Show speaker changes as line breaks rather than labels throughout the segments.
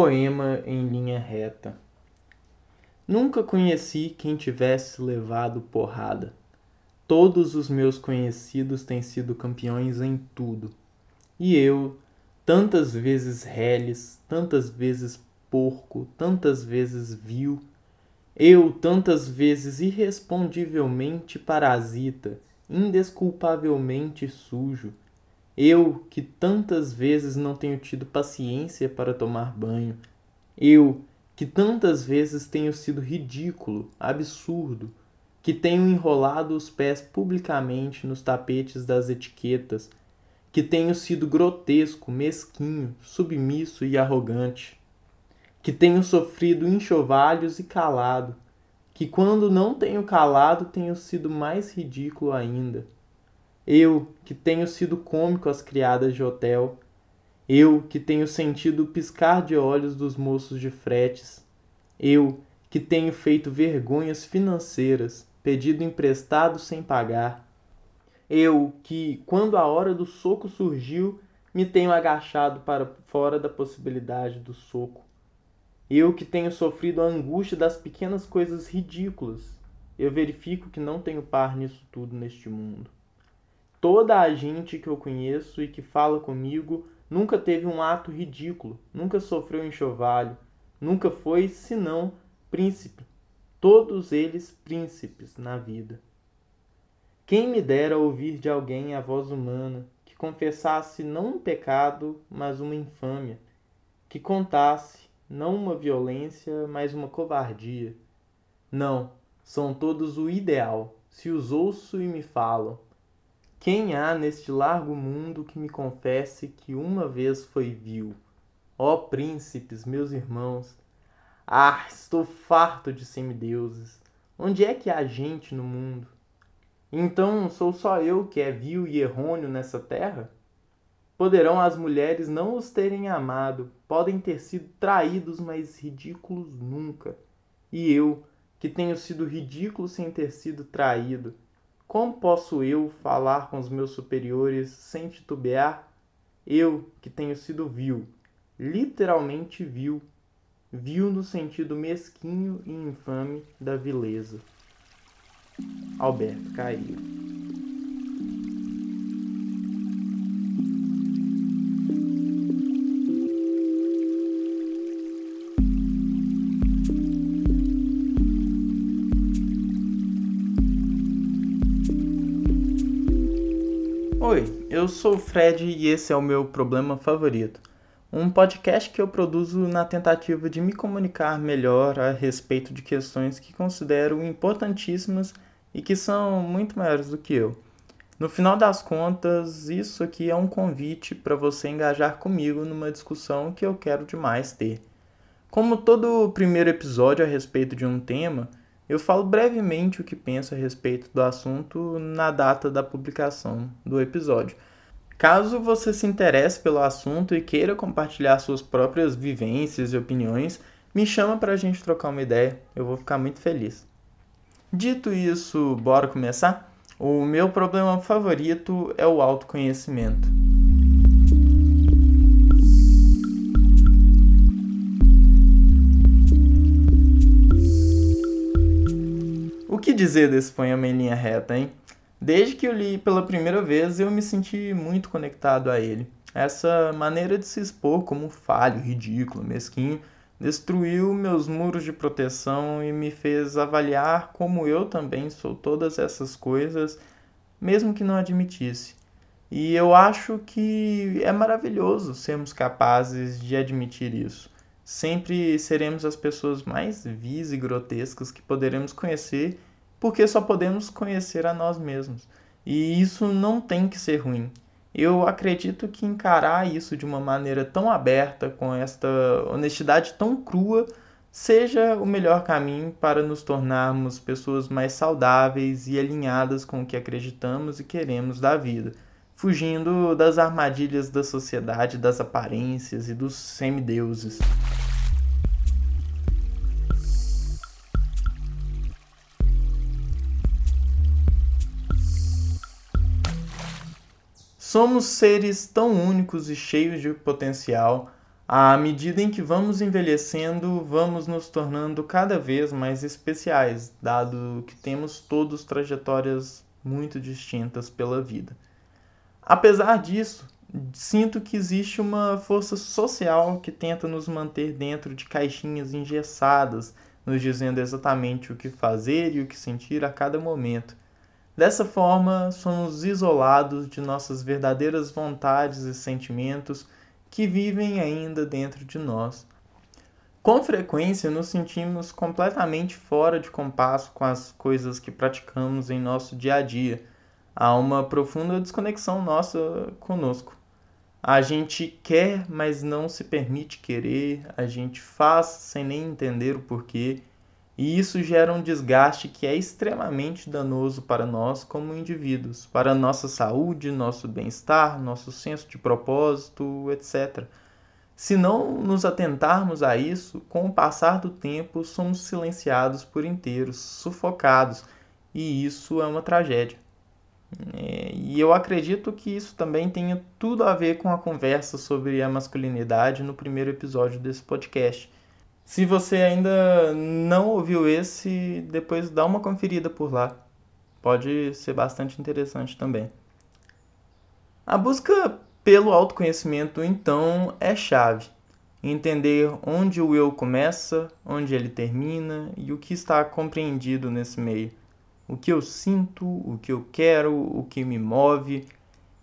Poema em linha reta. Nunca conheci quem tivesse levado porrada. Todos os meus conhecidos têm sido campeões em tudo. E eu, tantas vezes reles, tantas vezes porco, tantas vezes vil, eu, tantas vezes irrespondivelmente parasita, indesculpavelmente sujo, eu, que tantas vezes não tenho tido paciência para tomar banho. Eu, que tantas vezes tenho sido ridículo, absurdo, que tenho enrolado os pés publicamente nos tapetes das etiquetas, que tenho sido grotesco, mesquinho, submisso e arrogante, que tenho sofrido enxovalhos e calado, que quando não tenho calado tenho sido mais ridículo ainda eu, que tenho sido cômico às criadas de hotel. Eu, que tenho sentido o piscar de olhos dos moços de fretes. Eu, que tenho feito vergonhas financeiras, pedido emprestado sem pagar. Eu, que, quando a hora do soco surgiu, me tenho agachado para fora da possibilidade do soco. Eu que tenho sofrido a angústia das pequenas coisas ridículas, eu verifico que não tenho par nisso tudo neste mundo. Toda a gente que eu conheço e que fala comigo nunca teve um ato ridículo, nunca sofreu enxovalho, nunca foi, senão, príncipe. Todos eles príncipes na vida. Quem me dera ouvir de alguém a voz humana que confessasse não um pecado, mas uma infâmia, que contasse não uma violência, mas uma covardia. Não, são todos o ideal, se os ouço e me falam quem há neste largo mundo que me confesse que uma vez foi vil? Ó príncipes, meus irmãos! Ah, estou farto de semideuses! Onde é que há gente no mundo? Então sou só eu que é vil e errôneo nessa terra? Poderão as mulheres não os terem amado, podem ter sido traídos, mas ridículos nunca. E eu, que tenho sido ridículo sem ter sido traído, como posso eu falar com os meus superiores sem titubear? Eu, que tenho sido vil, literalmente vil, vil no sentido mesquinho e infame da vileza. Alberto Caio eu sou o Fred e esse é o meu problema favorito. Um podcast que eu produzo na tentativa de me comunicar melhor a respeito de questões que considero importantíssimas e que são muito maiores do que eu. No final das contas, isso aqui é um convite para você engajar comigo numa discussão que eu quero demais ter. Como todo primeiro episódio a respeito de um tema, eu falo brevemente o que penso a respeito do assunto na data da publicação do episódio. Caso você se interesse pelo assunto e queira compartilhar suas próprias vivências e opiniões, me chama para a gente trocar uma ideia, eu vou ficar muito feliz. Dito isso, bora começar? O meu problema favorito é o autoconhecimento. O que dizer desse poema em linha reta, hein? Desde que eu li pela primeira vez, eu me senti muito conectado a ele. Essa maneira de se expor como falho, ridículo, mesquinho, destruiu meus muros de proteção e me fez avaliar como eu também sou todas essas coisas, mesmo que não admitisse. E eu acho que é maravilhoso sermos capazes de admitir isso. Sempre seremos as pessoas mais vis e grotescas que poderemos conhecer porque só podemos conhecer a nós mesmos. E isso não tem que ser ruim. Eu acredito que encarar isso de uma maneira tão aberta, com esta honestidade tão crua, seja o melhor caminho para nos tornarmos pessoas mais saudáveis e alinhadas com o que acreditamos e queremos da vida, fugindo das armadilhas da sociedade, das aparências e dos semideuses. Somos seres tão únicos e cheios de potencial, À medida em que vamos envelhecendo, vamos nos tornando cada vez mais especiais, dado que temos todos trajetórias muito distintas pela vida. Apesar disso, sinto que existe uma força social que tenta nos manter dentro de caixinhas engessadas, nos dizendo exatamente o que fazer e o que sentir a cada momento. Dessa forma, somos isolados de nossas verdadeiras vontades e sentimentos que vivem ainda dentro de nós. Com frequência, nos sentimos completamente fora de compasso com as coisas que praticamos em nosso dia a dia. Há uma profunda desconexão nossa conosco. A gente quer, mas não se permite querer, a gente faz sem nem entender o porquê, e isso gera um desgaste que é extremamente danoso para nós como indivíduos, para nossa saúde, nosso bem-estar, nosso senso de propósito, etc. Se não nos atentarmos a isso, com o passar do tempo somos silenciados por inteiros, sufocados, e isso é uma tragédia. É, e eu acredito que isso também tenha tudo a ver com a conversa sobre a masculinidade no primeiro episódio desse podcast. Se você ainda não ouviu esse, depois dá uma conferida por lá. Pode ser bastante interessante também. A busca pelo autoconhecimento, então, é chave. Entender onde o eu começa, onde ele termina e o que está compreendido nesse meio o que eu sinto, o que eu quero, o que me move.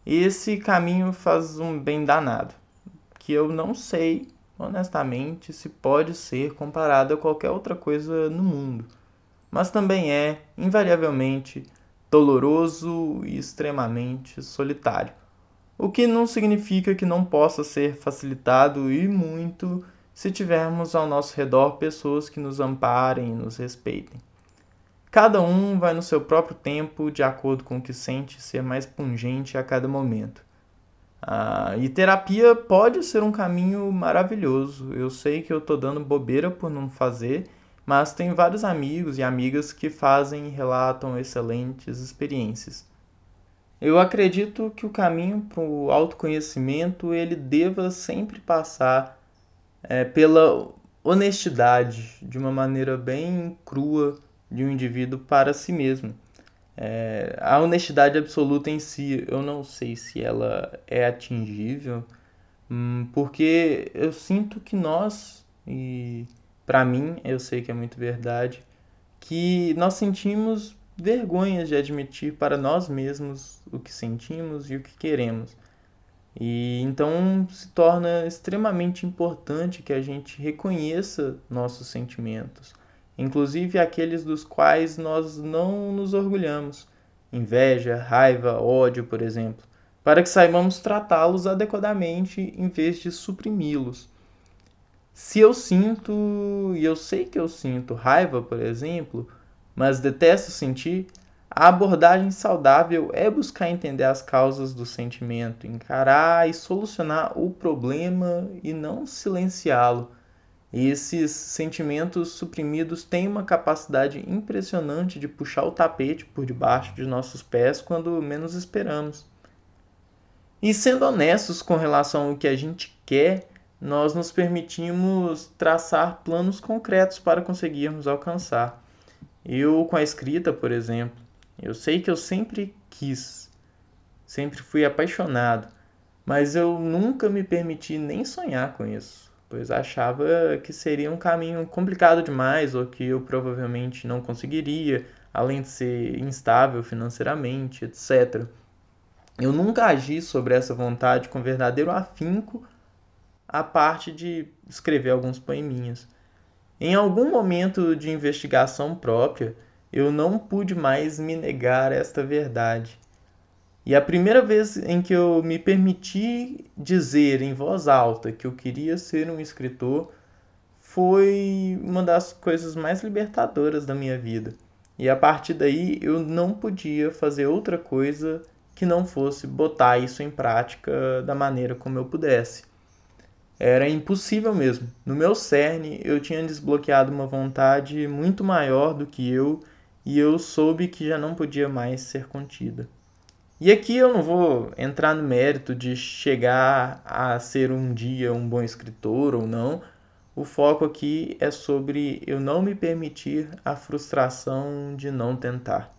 Esse caminho faz um bem danado, que eu não sei, honestamente, se pode ser comparado a qualquer outra coisa no mundo, mas também é, invariavelmente, doloroso e extremamente solitário. O que não significa que não possa ser facilitado e muito se tivermos ao nosso redor pessoas que nos amparem e nos respeitem. Cada um vai no seu próprio tempo, de acordo com o que sente ser mais pungente a cada momento. Ah, e terapia pode ser um caminho maravilhoso. Eu sei que eu estou dando bobeira por não fazer, mas tem vários amigos e amigas que fazem e relatam excelentes experiências. Eu acredito que o caminho para o autoconhecimento ele deva sempre passar é, pela honestidade, de uma maneira bem crua, de um indivíduo para si mesmo. É, a honestidade absoluta em si, eu não sei se ela é atingível, hum, porque eu sinto que nós, e para mim, eu sei que é muito verdade, que nós sentimos vergonha de admitir para nós mesmos o que sentimos e o que queremos. E então se torna extremamente importante que a gente reconheça nossos sentimentos inclusive aqueles dos quais nós não nos orgulhamos, inveja, raiva, ódio, por exemplo, para que saibamos tratá-los adequadamente em vez de suprimi-los. Se eu sinto, e eu sei que eu sinto raiva, por exemplo, mas detesto sentir, a abordagem saudável é buscar entender as causas do sentimento, encarar e solucionar o problema e não silenciá-lo e esses sentimentos suprimidos têm uma capacidade impressionante de puxar o tapete por debaixo de nossos pés quando menos esperamos. E sendo honestos com relação ao que a gente quer, nós nos permitimos traçar planos concretos para conseguirmos alcançar. Eu, com a escrita, por exemplo, eu sei que eu sempre quis, sempre fui apaixonado, mas eu nunca me permiti nem sonhar com isso pois achava que seria um caminho complicado demais ou que eu provavelmente não conseguiria, além de ser instável financeiramente, etc. Eu nunca agi sobre essa vontade com verdadeiro afinco, a parte de escrever alguns poeminhas. Em algum momento de investigação própria, eu não pude mais me negar esta verdade e a primeira vez em que eu me permiti dizer em voz alta que eu queria ser um escritor foi uma das coisas mais libertadoras da minha vida. E a partir daí eu não podia fazer outra coisa que não fosse botar isso em prática da maneira como eu pudesse. Era impossível mesmo. No meu cerne, eu tinha desbloqueado uma vontade muito maior do que eu e eu soube que já não podia mais ser contida. E aqui eu não vou entrar no mérito de chegar a ser um dia um bom escritor ou não. O foco aqui é sobre eu não me permitir a frustração de não tentar.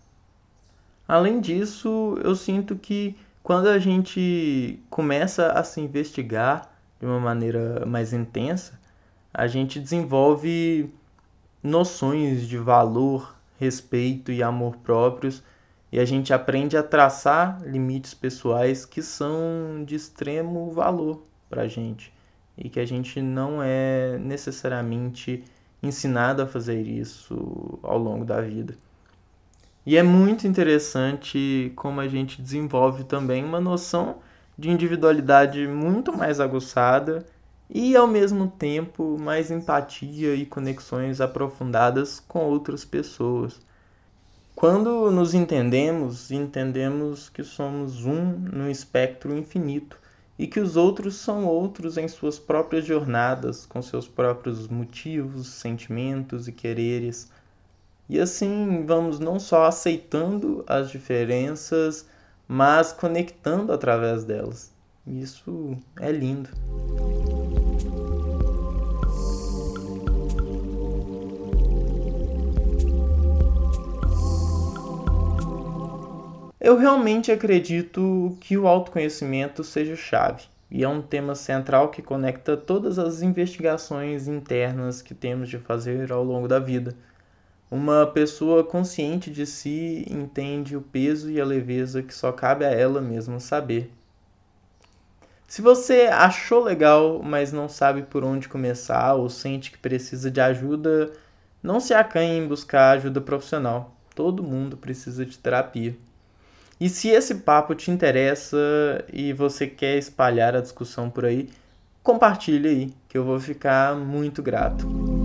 Além disso, eu sinto que quando a gente começa a se investigar de uma maneira mais intensa, a gente desenvolve noções de valor, respeito e amor próprios e a gente aprende a traçar limites pessoais que são de extremo valor para a gente e que a gente não é necessariamente ensinado a fazer isso ao longo da vida. E é muito interessante como a gente desenvolve também uma noção de individualidade muito mais aguçada e ao mesmo tempo mais empatia e conexões aprofundadas com outras pessoas. Quando nos entendemos, entendemos que somos um no espectro infinito e que os outros são outros em suas próprias jornadas, com seus próprios motivos, sentimentos e quereres. E assim vamos não só aceitando as diferenças, mas conectando através delas. Isso é lindo. Eu realmente acredito que o autoconhecimento seja chave e é um tema central que conecta todas as investigações internas que temos de fazer ao longo da vida. Uma pessoa consciente de si entende o peso e a leveza que só cabe a ela mesma saber. Se você achou legal, mas não sabe por onde começar ou sente que precisa de ajuda, não se acanhe em buscar ajuda profissional. Todo mundo precisa de terapia. E se esse papo te interessa e você quer espalhar a discussão por aí, compartilhe aí, que eu vou ficar muito grato.